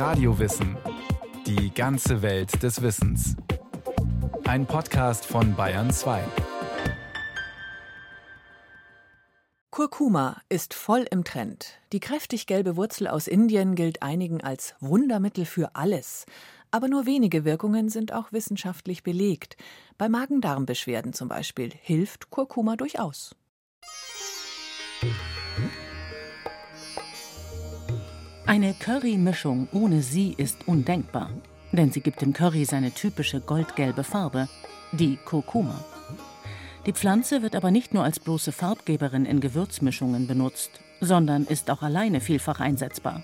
Radiowissen. Die ganze Welt des Wissens. Ein Podcast von Bayern 2. Kurkuma ist voll im Trend. Die kräftig gelbe Wurzel aus Indien gilt einigen als Wundermittel für alles. Aber nur wenige Wirkungen sind auch wissenschaftlich belegt. Bei Magen-Darm-Beschwerden zum Beispiel hilft Kurkuma durchaus. Eine Curry-Mischung ohne sie ist undenkbar, denn sie gibt dem Curry seine typische goldgelbe Farbe, die Kurkuma. Die Pflanze wird aber nicht nur als bloße Farbgeberin in Gewürzmischungen benutzt, sondern ist auch alleine vielfach einsetzbar.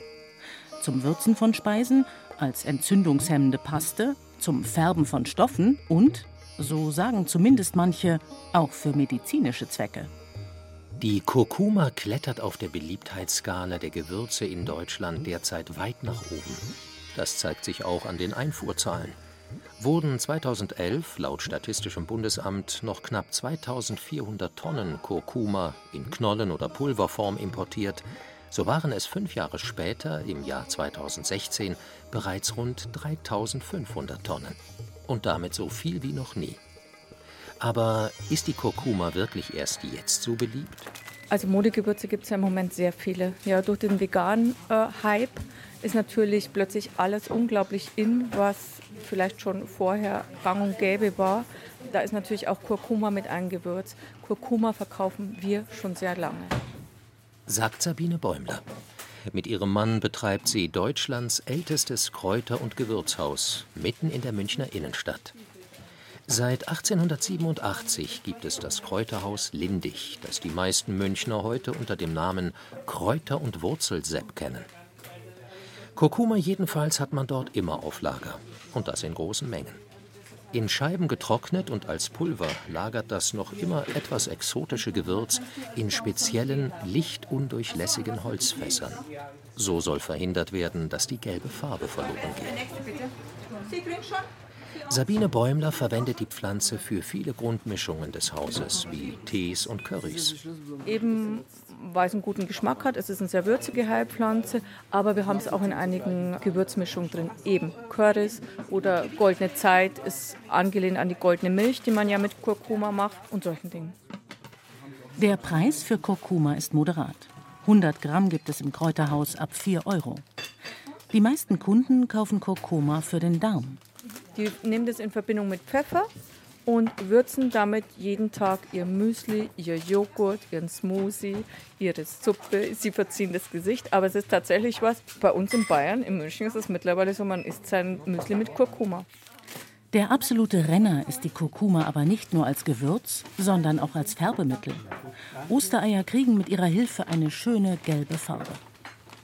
Zum Würzen von Speisen, als entzündungshemmende Paste, zum Färben von Stoffen und, so sagen zumindest manche, auch für medizinische Zwecke. Die Kurkuma klettert auf der Beliebtheitsskala der Gewürze in Deutschland derzeit weit nach oben. Das zeigt sich auch an den Einfuhrzahlen. Wurden 2011 laut Statistischem Bundesamt noch knapp 2400 Tonnen Kurkuma in Knollen oder Pulverform importiert, so waren es fünf Jahre später, im Jahr 2016, bereits rund 3500 Tonnen. Und damit so viel wie noch nie. Aber ist die Kurkuma wirklich erst jetzt so beliebt? Also Modegewürze gibt es ja im Moment sehr viele. Ja, durch den veganen äh, Hype ist natürlich plötzlich alles unglaublich in, was vielleicht schon vorher gang und gäbe war. Da ist natürlich auch Kurkuma mit eingewürzt. Kurkuma verkaufen wir schon sehr lange. Sagt Sabine Bäumler. Mit ihrem Mann betreibt sie Deutschlands ältestes Kräuter- und Gewürzhaus mitten in der Münchner Innenstadt. Seit 1887 gibt es das Kräuterhaus Lindig, das die meisten Münchner heute unter dem Namen Kräuter- und Wurzelsepp kennen. Kurkuma jedenfalls hat man dort immer auf Lager, und das in großen Mengen. In Scheiben getrocknet und als Pulver lagert das noch immer etwas exotische Gewürz in speziellen, lichtundurchlässigen Holzfässern. So soll verhindert werden, dass die gelbe Farbe verloren geht. Sabine Bäumler verwendet die Pflanze für viele Grundmischungen des Hauses, wie Tees und Currys. Eben, weil es einen guten Geschmack hat. Es ist eine sehr würzige Heilpflanze, aber wir haben es auch in einigen Gewürzmischungen drin. Eben Currys oder goldene Zeit ist angelehnt an die goldene Milch, die man ja mit Kurkuma macht und solchen Dingen. Der Preis für Kurkuma ist moderat. 100 Gramm gibt es im Kräuterhaus ab 4 Euro. Die meisten Kunden kaufen Kurkuma für den Darm. Die nehmen das in Verbindung mit Pfeffer und würzen damit jeden Tag ihr Müsli, ihr Joghurt, ihren Smoothie, ihre Suppe. Sie verziehen das Gesicht, aber es ist tatsächlich was. Bei uns in Bayern, in München, ist es mittlerweile so, man isst sein Müsli mit Kurkuma. Der absolute Renner ist die Kurkuma aber nicht nur als Gewürz, sondern auch als Färbemittel. Ostereier kriegen mit ihrer Hilfe eine schöne gelbe Farbe.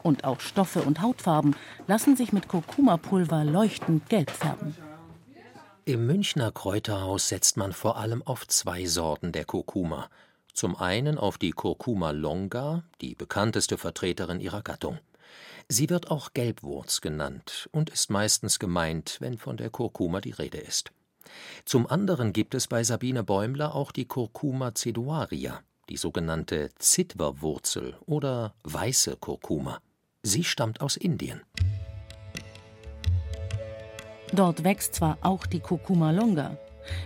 Und auch Stoffe und Hautfarben lassen sich mit Kurkuma-Pulver leuchtend gelb färben. Im Münchner Kräuterhaus setzt man vor allem auf zwei Sorten der Kurkuma. Zum einen auf die Kurkuma longa, die bekannteste Vertreterin ihrer Gattung. Sie wird auch Gelbwurz genannt und ist meistens gemeint, wenn von der Kurkuma die Rede ist. Zum anderen gibt es bei Sabine Bäumler auch die Kurkuma ceduaria, die sogenannte Zitwerwurzel oder weiße Kurkuma. Sie stammt aus Indien. Dort wächst zwar auch die Kurkuma longa.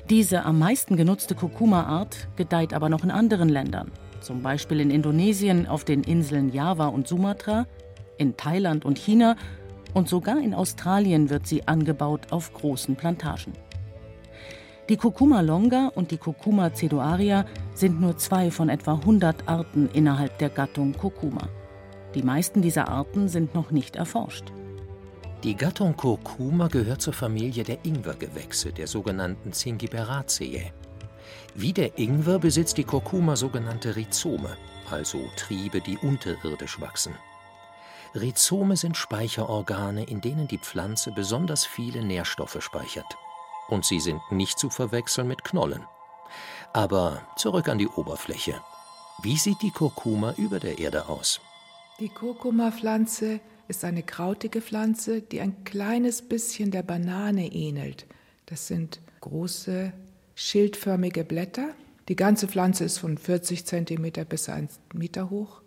Diese am meisten genutzte Kurkuma-Art gedeiht aber noch in anderen Ländern, zum Beispiel in Indonesien, auf den Inseln Java und Sumatra, in Thailand und China und sogar in Australien wird sie angebaut auf großen Plantagen. Die Kurkuma longa und die Kurkuma cedoaria sind nur zwei von etwa 100 Arten innerhalb der Gattung Kurkuma. Die meisten dieser Arten sind noch nicht erforscht. Die Gattung Kurkuma gehört zur Familie der Ingwergewächse, der sogenannten Zingiberaceae. Wie der Ingwer besitzt die Kurkuma sogenannte Rhizome, also Triebe, die unterirdisch wachsen. Rhizome sind Speicherorgane, in denen die Pflanze besonders viele Nährstoffe speichert. Und sie sind nicht zu verwechseln mit Knollen. Aber zurück an die Oberfläche. Wie sieht die Kurkuma über der Erde aus? Die Kurkuma-Pflanze ist eine krautige Pflanze, die ein kleines bisschen der Banane ähnelt. Das sind große, schildförmige Blätter. Die ganze Pflanze ist von 40 cm bis 1 Meter hoch.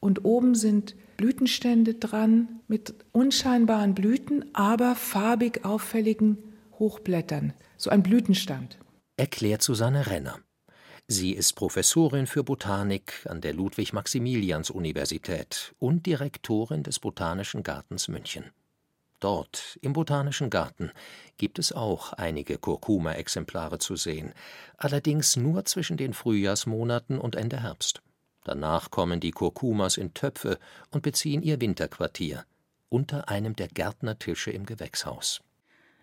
Und oben sind Blütenstände dran mit unscheinbaren Blüten, aber farbig auffälligen Hochblättern. So ein Blütenstand. Erklärt Susanne Renner. Sie ist Professorin für Botanik an der Ludwig-Maximilians-Universität und Direktorin des Botanischen Gartens München. Dort, im Botanischen Garten, gibt es auch einige Kurkuma-Exemplare zu sehen, allerdings nur zwischen den Frühjahrsmonaten und Ende Herbst. Danach kommen die Kurkumas in Töpfe und beziehen ihr Winterquartier unter einem der Gärtnertische im Gewächshaus.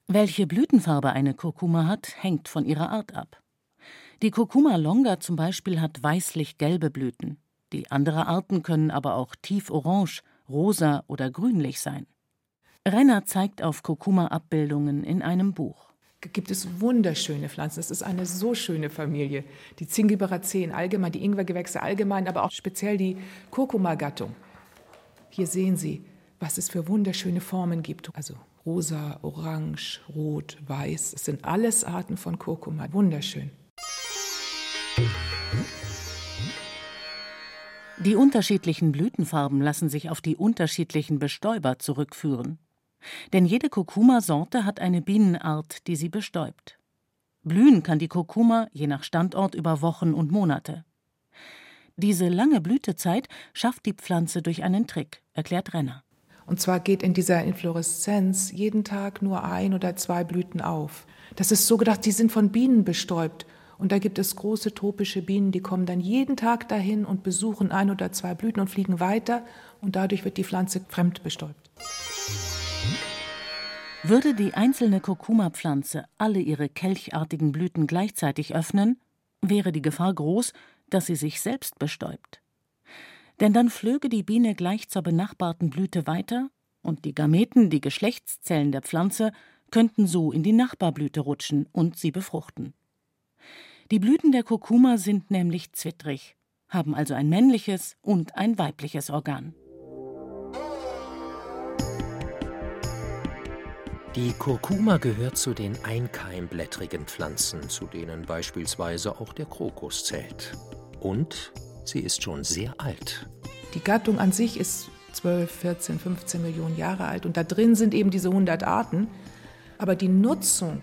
Welche Blütenfarbe eine Kurkuma hat, hängt von ihrer Art ab. Die Kurkuma longa zum Beispiel hat weißlich-gelbe Blüten. Die andere Arten können aber auch tief orange, rosa oder grünlich sein. Renner zeigt auf Kurkuma-Abbildungen in einem Buch. Gibt es wunderschöne Pflanzen. Es ist eine so schöne Familie. Die Zingiberaceen allgemein, die Ingwergewächse allgemein, aber auch speziell die Kurkuma-Gattung. Hier sehen Sie, was es für wunderschöne Formen gibt. Also rosa, orange, rot, weiß. Es sind alles Arten von Kurkuma. Wunderschön. Die unterschiedlichen Blütenfarben lassen sich auf die unterschiedlichen Bestäuber zurückführen. Denn jede Kurkuma-Sorte hat eine Bienenart, die sie bestäubt. Blühen kann die Kurkuma je nach Standort über Wochen und Monate. Diese lange Blütezeit schafft die Pflanze durch einen Trick, erklärt Renner. Und zwar geht in dieser Infloreszenz jeden Tag nur ein oder zwei Blüten auf. Das ist so gedacht, die sind von Bienen bestäubt und da gibt es große tropische Bienen, die kommen dann jeden Tag dahin und besuchen ein oder zwei Blüten und fliegen weiter und dadurch wird die Pflanze fremdbestäubt. Würde die einzelne Kurkuma-Pflanze alle ihre kelchartigen Blüten gleichzeitig öffnen, wäre die Gefahr groß, dass sie sich selbst bestäubt. Denn dann flöge die Biene gleich zur benachbarten Blüte weiter und die Gameten, die Geschlechtszellen der Pflanze, könnten so in die Nachbarblüte rutschen und sie befruchten. Die Blüten der Kurkuma sind nämlich zwittrig, haben also ein männliches und ein weibliches Organ. Die Kurkuma gehört zu den einkeimblättrigen Pflanzen, zu denen beispielsweise auch der Krokus zählt. Und sie ist schon sehr alt. Die Gattung an sich ist 12, 14, 15 Millionen Jahre alt und da drin sind eben diese 100 Arten. Aber die Nutzung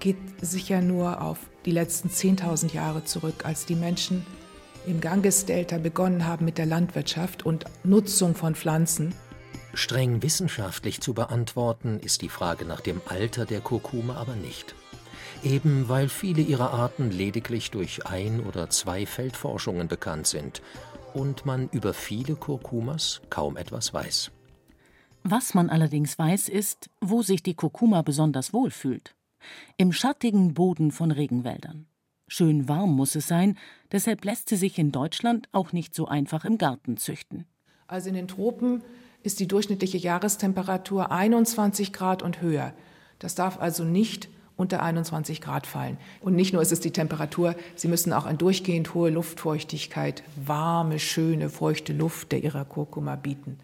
geht sicher nur auf die letzten 10.000 Jahre zurück, als die Menschen im Gangesdelta begonnen haben mit der Landwirtschaft und Nutzung von Pflanzen. Streng wissenschaftlich zu beantworten ist die Frage nach dem Alter der Kurkuma aber nicht. Eben weil viele ihrer Arten lediglich durch ein oder zwei Feldforschungen bekannt sind und man über viele Kurkumas kaum etwas weiß. Was man allerdings weiß, ist, wo sich die Kurkuma besonders wohl fühlt im schattigen Boden von Regenwäldern. Schön warm muss es sein, deshalb lässt sie sich in Deutschland auch nicht so einfach im Garten züchten. Also in den Tropen ist die durchschnittliche Jahrestemperatur 21 Grad und höher. Das darf also nicht unter 21 Grad fallen. Und nicht nur ist es die Temperatur, sie müssen auch eine durchgehend hohe Luftfeuchtigkeit, warme, schöne, feuchte Luft der ihrer Kurkuma bieten.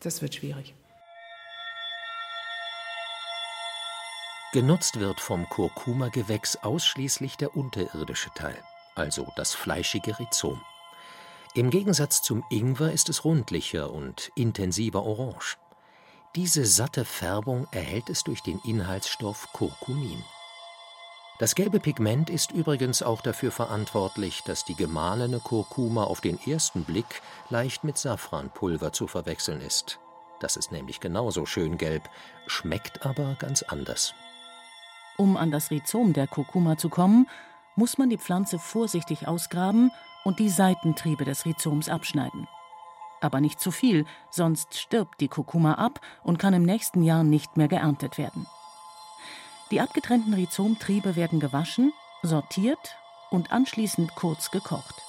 Das wird schwierig. Genutzt wird vom Kurkuma-Gewächs ausschließlich der unterirdische Teil, also das fleischige Rhizom. Im Gegensatz zum Ingwer ist es rundlicher und intensiver orange. Diese satte Färbung erhält es durch den Inhaltsstoff Kurkumin. Das gelbe Pigment ist übrigens auch dafür verantwortlich, dass die gemahlene Kurkuma auf den ersten Blick leicht mit Safranpulver zu verwechseln ist. Das ist nämlich genauso schön gelb, schmeckt aber ganz anders. Um an das Rhizom der Kurkuma zu kommen, muss man die Pflanze vorsichtig ausgraben und die Seitentriebe des Rhizoms abschneiden. Aber nicht zu viel, sonst stirbt die Kurkuma ab und kann im nächsten Jahr nicht mehr geerntet werden. Die abgetrennten Rhizomtriebe werden gewaschen, sortiert und anschließend kurz gekocht.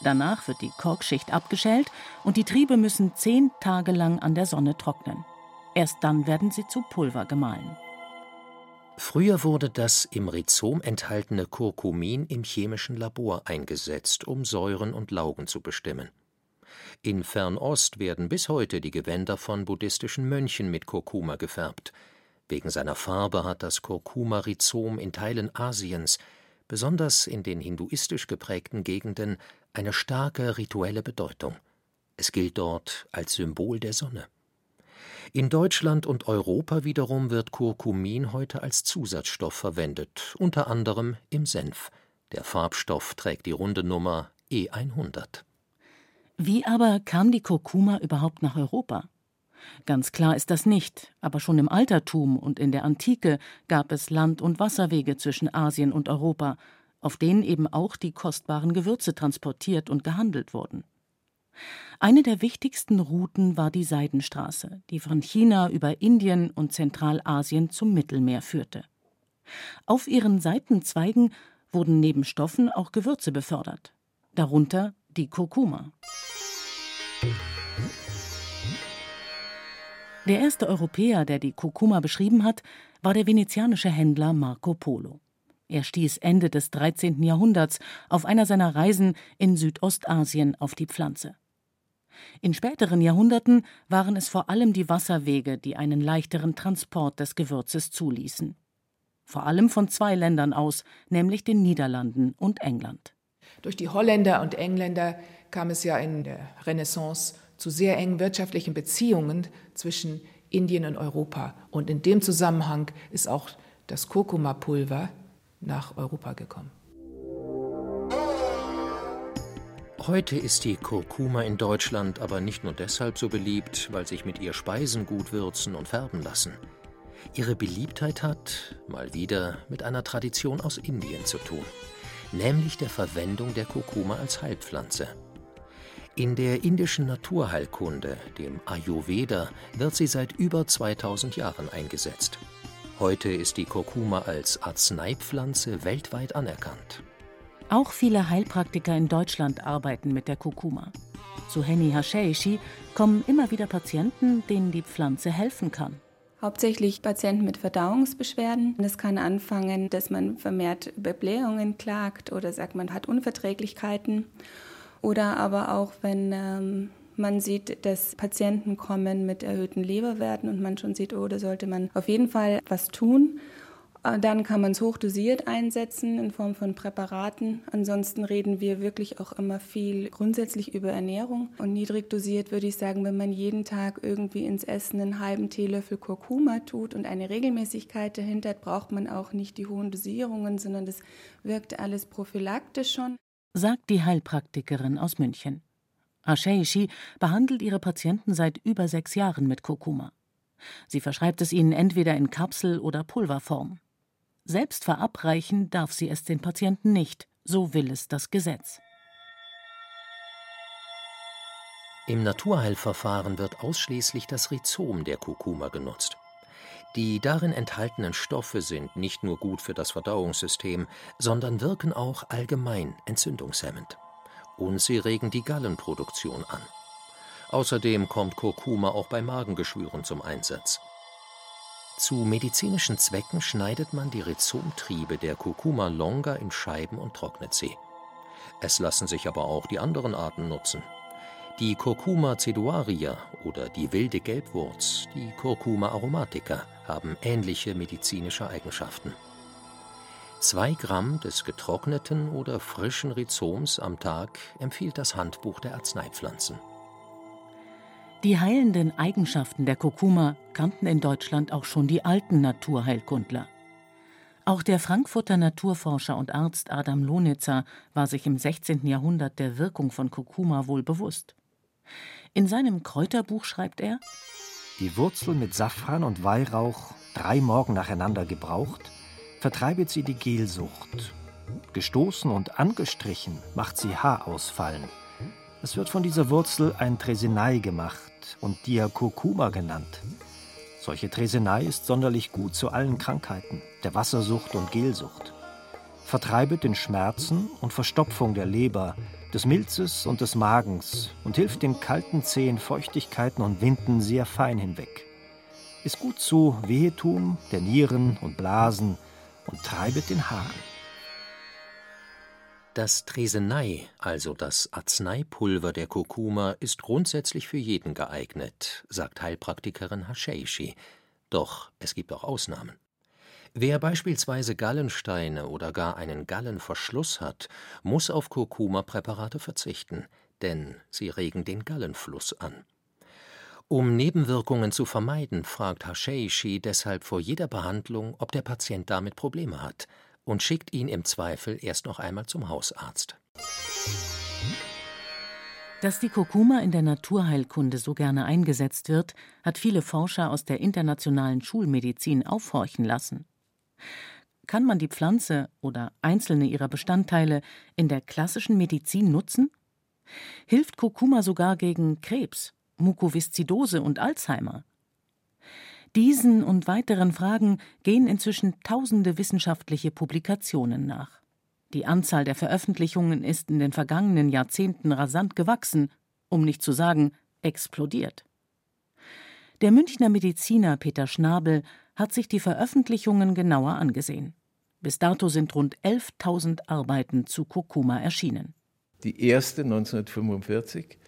Danach wird die Korkschicht abgeschält und die Triebe müssen zehn Tage lang an der Sonne trocknen. Erst dann werden sie zu Pulver gemahlen. Früher wurde das im Rhizom enthaltene Curcumin im chemischen Labor eingesetzt, um Säuren und Laugen zu bestimmen. In Fernost werden bis heute die Gewänder von buddhistischen Mönchen mit Kurkuma gefärbt. Wegen seiner Farbe hat das Kurkuma-Rhizom in Teilen Asiens, besonders in den hinduistisch geprägten Gegenden, eine starke rituelle Bedeutung. Es gilt dort als Symbol der Sonne. In Deutschland und Europa wiederum wird Curcumin heute als Zusatzstoff verwendet, unter anderem im Senf. Der Farbstoff trägt die runde Nummer E100. Wie aber kam die Kurkuma überhaupt nach Europa? Ganz klar ist das nicht, aber schon im Altertum und in der Antike gab es Land- und Wasserwege zwischen Asien und Europa, auf denen eben auch die kostbaren Gewürze transportiert und gehandelt wurden. Eine der wichtigsten Routen war die Seidenstraße, die von China über Indien und Zentralasien zum Mittelmeer führte. Auf ihren Seitenzweigen wurden neben Stoffen auch Gewürze befördert, darunter die Kurkuma. Der erste Europäer, der die Kurkuma beschrieben hat, war der venezianische Händler Marco Polo. Er stieß Ende des 13. Jahrhunderts auf einer seiner Reisen in Südostasien auf die Pflanze. In späteren Jahrhunderten waren es vor allem die Wasserwege, die einen leichteren Transport des Gewürzes zuließen. Vor allem von zwei Ländern aus, nämlich den Niederlanden und England. Durch die Holländer und Engländer kam es ja in der Renaissance zu sehr engen wirtschaftlichen Beziehungen zwischen Indien und Europa. Und in dem Zusammenhang ist auch das Kurkuma-Pulver nach Europa gekommen. Heute ist die Kurkuma in Deutschland aber nicht nur deshalb so beliebt, weil sich mit ihr Speisen gut würzen und färben lassen. Ihre Beliebtheit hat, mal wieder, mit einer Tradition aus Indien zu tun, nämlich der Verwendung der Kurkuma als Heilpflanze. In der indischen Naturheilkunde, dem Ayurveda, wird sie seit über 2000 Jahren eingesetzt. Heute ist die Kurkuma als Arzneipflanze weltweit anerkannt. Auch viele Heilpraktiker in Deutschland arbeiten mit der Kurkuma. Zu Henny Hasheishi kommen immer wieder Patienten, denen die Pflanze helfen kann. Hauptsächlich Patienten mit Verdauungsbeschwerden. Es kann anfangen, dass man vermehrt über Blähungen klagt oder sagt, man hat Unverträglichkeiten. Oder aber auch, wenn ähm, man sieht, dass Patienten kommen mit erhöhten Leberwerten und man schon sieht, oh, da sollte man auf jeden Fall was tun. Äh, dann kann man es hochdosiert einsetzen in Form von Präparaten. Ansonsten reden wir wirklich auch immer viel grundsätzlich über Ernährung. Und niedrig dosiert würde ich sagen, wenn man jeden Tag irgendwie ins Essen einen halben Teelöffel Kurkuma tut und eine Regelmäßigkeit dahinter braucht man auch nicht die hohen Dosierungen, sondern das wirkt alles prophylaktisch schon. Sagt die Heilpraktikerin aus München. Asheishi behandelt ihre Patienten seit über sechs Jahren mit Kurkuma. Sie verschreibt es ihnen entweder in Kapsel- oder Pulverform. Selbst verabreichen darf sie es den Patienten nicht, so will es das Gesetz. Im Naturheilverfahren wird ausschließlich das Rhizom der Kurkuma genutzt. Die darin enthaltenen Stoffe sind nicht nur gut für das Verdauungssystem, sondern wirken auch allgemein entzündungshemmend. Und sie regen die Gallenproduktion an. Außerdem kommt Kurkuma auch bei Magengeschwüren zum Einsatz. Zu medizinischen Zwecken schneidet man die Rhizomtriebe der Curcuma longa in Scheiben und trocknet sie. Es lassen sich aber auch die anderen Arten nutzen. Die Curcuma ceduaria oder die wilde Gelbwurz, die Curcuma aromatica haben ähnliche medizinische Eigenschaften. Zwei Gramm des getrockneten oder frischen Rhizoms am Tag empfiehlt das Handbuch der Arzneipflanzen. Die heilenden Eigenschaften der Kurkuma kannten in Deutschland auch schon die alten Naturheilkundler. Auch der Frankfurter Naturforscher und Arzt Adam Lohnitzer war sich im 16. Jahrhundert der Wirkung von Kurkuma wohl bewusst. In seinem Kräuterbuch schreibt er: Die Wurzel mit Safran und Weihrauch drei Morgen nacheinander gebraucht, vertreibet sie die Gelsucht. Gestoßen und angestrichen macht sie Haarausfallen es wird von dieser Wurzel ein Tresenei gemacht und Diakurkuma genannt. Solche Tresenei ist sonderlich gut zu allen Krankheiten, der Wassersucht und Gelsucht. Vertreibet den Schmerzen und Verstopfung der Leber, des Milzes und des Magens und hilft den kalten Zehen, Feuchtigkeiten und Winden sehr fein hinweg. Ist gut zu Wehetum der Nieren und Blasen und treibet den Haaren. Das Tresenei, also das Arzneipulver der Kurkuma, ist grundsätzlich für jeden geeignet, sagt Heilpraktikerin Hasheishi. Doch es gibt auch Ausnahmen. Wer beispielsweise Gallensteine oder gar einen Gallenverschluss hat, muss auf Kurkuma-Präparate verzichten, denn sie regen den Gallenfluss an. Um Nebenwirkungen zu vermeiden, fragt Hasheishi deshalb vor jeder Behandlung, ob der Patient damit Probleme hat und schickt ihn im Zweifel erst noch einmal zum Hausarzt. Dass die Kurkuma in der Naturheilkunde so gerne eingesetzt wird, hat viele Forscher aus der internationalen Schulmedizin aufhorchen lassen. Kann man die Pflanze oder einzelne ihrer Bestandteile in der klassischen Medizin nutzen? Hilft Kurkuma sogar gegen Krebs, Mukoviszidose und Alzheimer? Diesen und weiteren Fragen gehen inzwischen tausende wissenschaftliche Publikationen nach. Die Anzahl der Veröffentlichungen ist in den vergangenen Jahrzehnten rasant gewachsen, um nicht zu sagen explodiert. Der Münchner Mediziner Peter Schnabel hat sich die Veröffentlichungen genauer angesehen. Bis dato sind rund 11.000 Arbeiten zu Kurkuma erschienen. Die erste 1945.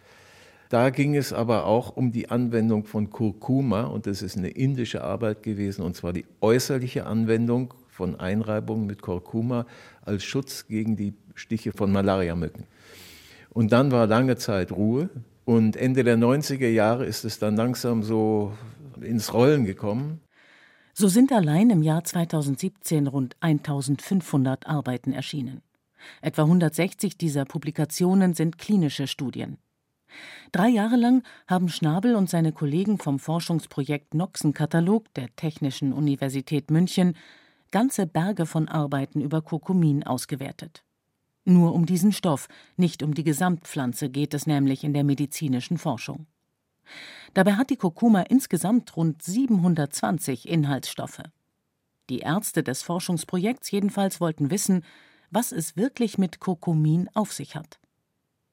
Da ging es aber auch um die Anwendung von Kurkuma und das ist eine indische Arbeit gewesen und zwar die äußerliche Anwendung von Einreibungen mit Kurkuma als Schutz gegen die Stiche von Malariamücken. Und dann war lange Zeit Ruhe und Ende der 90er Jahre ist es dann langsam so ins Rollen gekommen. So sind allein im Jahr 2017 rund 1500 Arbeiten erschienen. Etwa 160 dieser Publikationen sind klinische Studien. Drei Jahre lang haben Schnabel und seine Kollegen vom Forschungsprojekt Noxen-Katalog der Technischen Universität München ganze Berge von Arbeiten über Kurkumin ausgewertet. Nur um diesen Stoff, nicht um die Gesamtpflanze geht es nämlich in der medizinischen Forschung. Dabei hat die Kurkuma insgesamt rund 720 Inhaltsstoffe. Die Ärzte des Forschungsprojekts jedenfalls wollten wissen, was es wirklich mit Kurkumin auf sich hat.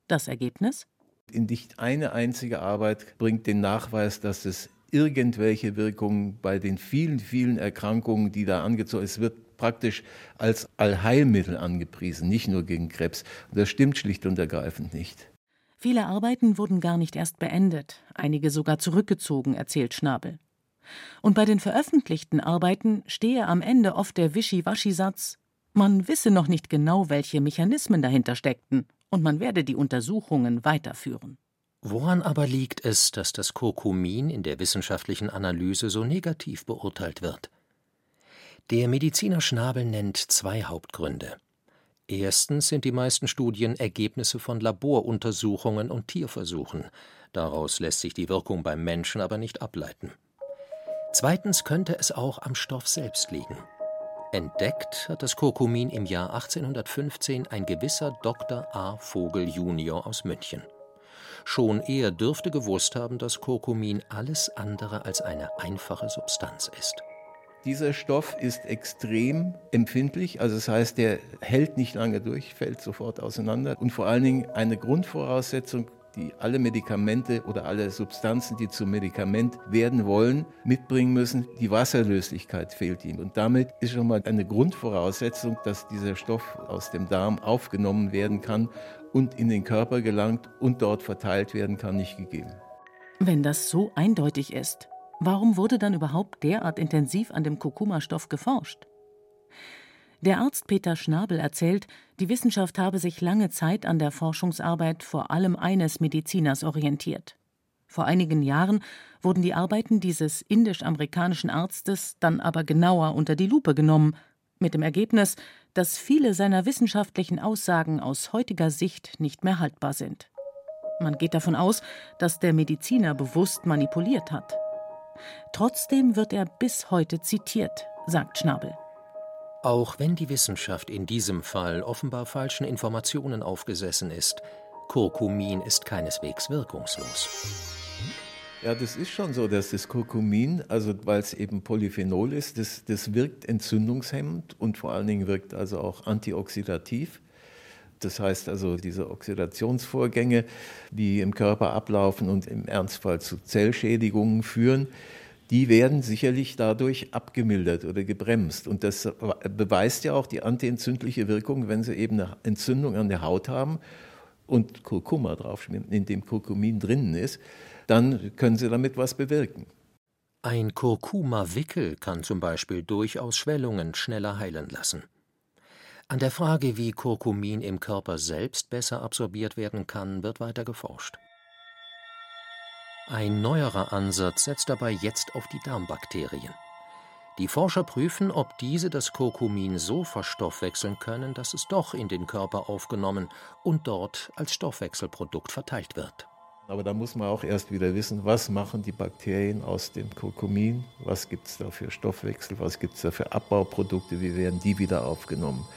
Das Ergebnis? In nicht eine einzige Arbeit bringt den Nachweis, dass es irgendwelche Wirkungen bei den vielen, vielen Erkrankungen, die da angezogen es wird praktisch als Allheilmittel angepriesen, nicht nur gegen Krebs. Das stimmt schlicht und ergreifend nicht. Viele Arbeiten wurden gar nicht erst beendet, einige sogar zurückgezogen, erzählt Schnabel. Und bei den veröffentlichten Arbeiten stehe am Ende oft der Wischiwaschi-Satz, man wisse noch nicht genau, welche Mechanismen dahinter steckten, und man werde die Untersuchungen weiterführen. Woran aber liegt es, dass das Kurkumin in der wissenschaftlichen Analyse so negativ beurteilt wird? Der Mediziner Schnabel nennt zwei Hauptgründe. Erstens sind die meisten Studien Ergebnisse von Laboruntersuchungen und Tierversuchen. Daraus lässt sich die Wirkung beim Menschen aber nicht ableiten. Zweitens könnte es auch am Stoff selbst liegen. Entdeckt hat das Kurkumin im Jahr 1815 ein gewisser Dr. A. Vogel junior aus München. Schon er dürfte gewusst haben, dass Kurkumin alles andere als eine einfache Substanz ist. Dieser Stoff ist extrem empfindlich, also das heißt, der hält nicht lange durch, fällt sofort auseinander und vor allen Dingen eine Grundvoraussetzung, die alle Medikamente oder alle Substanzen, die zum Medikament werden wollen, mitbringen müssen. Die Wasserlöslichkeit fehlt ihm. Und damit ist schon mal eine Grundvoraussetzung, dass dieser Stoff aus dem Darm aufgenommen werden kann und in den Körper gelangt und dort verteilt werden kann, nicht gegeben. Wenn das so eindeutig ist, Warum wurde dann überhaupt derart intensiv an dem Kurkuma-Stoff geforscht? Der Arzt Peter Schnabel erzählt, die Wissenschaft habe sich lange Zeit an der Forschungsarbeit vor allem eines Mediziners orientiert. Vor einigen Jahren wurden die Arbeiten dieses indisch-amerikanischen Arztes dann aber genauer unter die Lupe genommen, mit dem Ergebnis, dass viele seiner wissenschaftlichen Aussagen aus heutiger Sicht nicht mehr haltbar sind. Man geht davon aus, dass der Mediziner bewusst manipuliert hat. Trotzdem wird er bis heute zitiert, sagt Schnabel. Auch wenn die Wissenschaft in diesem Fall offenbar falschen Informationen aufgesessen ist, Kurkumin ist keineswegs wirkungslos. Ja, das ist schon so, dass das Kurkumin, also weil es eben Polyphenol ist, das, das wirkt entzündungshemmend und vor allen Dingen wirkt also auch antioxidativ. Das heißt also, diese Oxidationsvorgänge, die im Körper ablaufen und im Ernstfall zu Zellschädigungen führen, die werden sicherlich dadurch abgemildert oder gebremst. Und das beweist ja auch die antientzündliche Wirkung, wenn Sie eben eine Entzündung an der Haut haben und Kurkuma drauf, in dem Kurkumin drinnen ist, dann können Sie damit was bewirken. Ein Kurkuma-Wickel kann zum Beispiel durchaus Schwellungen schneller heilen lassen. An der Frage, wie Kurkumin im Körper selbst besser absorbiert werden kann, wird weiter geforscht. Ein neuerer Ansatz setzt dabei jetzt auf die Darmbakterien. Die Forscher prüfen, ob diese das Kurkumin so verstoffwechseln können, dass es doch in den Körper aufgenommen und dort als Stoffwechselprodukt verteilt wird. Aber da muss man auch erst wieder wissen, was machen die Bakterien aus dem Kurkumin, was gibt es da für Stoffwechsel, was gibt es da für Abbauprodukte, wie werden die wieder aufgenommen.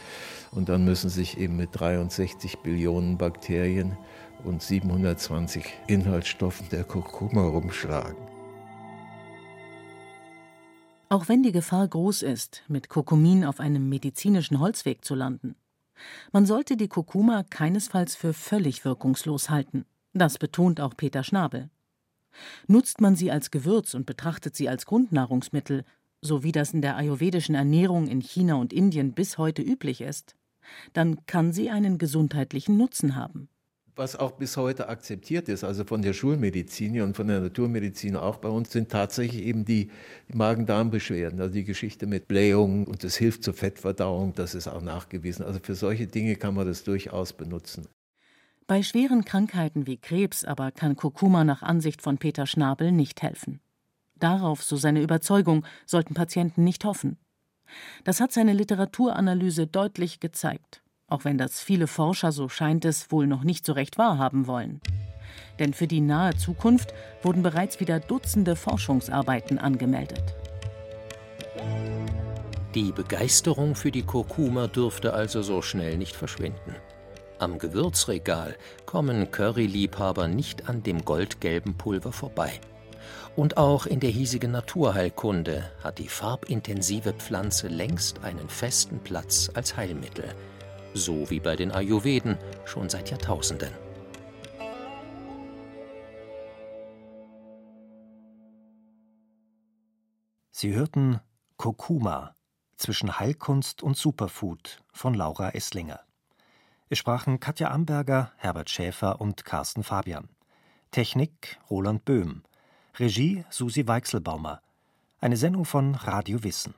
Und dann müssen sich eben mit 63 Billionen Bakterien und 720 Inhaltsstoffen der Kurkuma rumschlagen. Auch wenn die Gefahr groß ist, mit Kurkumin auf einem medizinischen Holzweg zu landen, man sollte die Kurkuma keinesfalls für völlig wirkungslos halten. Das betont auch Peter Schnabel. Nutzt man sie als Gewürz und betrachtet sie als Grundnahrungsmittel, so wie das in der ayurvedischen Ernährung in China und Indien bis heute üblich ist, dann kann sie einen gesundheitlichen Nutzen haben. Was auch bis heute akzeptiert ist, also von der Schulmedizin und von der Naturmedizin auch bei uns, sind tatsächlich eben die Magen-Darm-Beschwerden, also die Geschichte mit Blähungen und das hilft zur Fettverdauung, das ist auch nachgewiesen. Also für solche Dinge kann man das durchaus benutzen. Bei schweren Krankheiten wie Krebs aber kann Kurkuma nach Ansicht von Peter Schnabel nicht helfen. Darauf, so seine Überzeugung, sollten Patienten nicht hoffen. Das hat seine Literaturanalyse deutlich gezeigt, auch wenn das viele Forscher, so scheint es, wohl noch nicht so recht wahrhaben wollen. Denn für die nahe Zukunft wurden bereits wieder Dutzende Forschungsarbeiten angemeldet. Die Begeisterung für die Kurkuma dürfte also so schnell nicht verschwinden. Am Gewürzregal kommen Curryliebhaber nicht an dem goldgelben Pulver vorbei. Und auch in der hiesigen Naturheilkunde hat die farbintensive Pflanze längst einen festen Platz als Heilmittel, so wie bei den Ayurveden schon seit Jahrtausenden. Sie hörten Kurkuma zwischen Heilkunst und Superfood von Laura Esslinger. Es sprachen Katja Amberger, Herbert Schäfer und Carsten Fabian. Technik Roland Böhm. Regie Susi Weichselbaumer. Eine Sendung von Radio Wissen.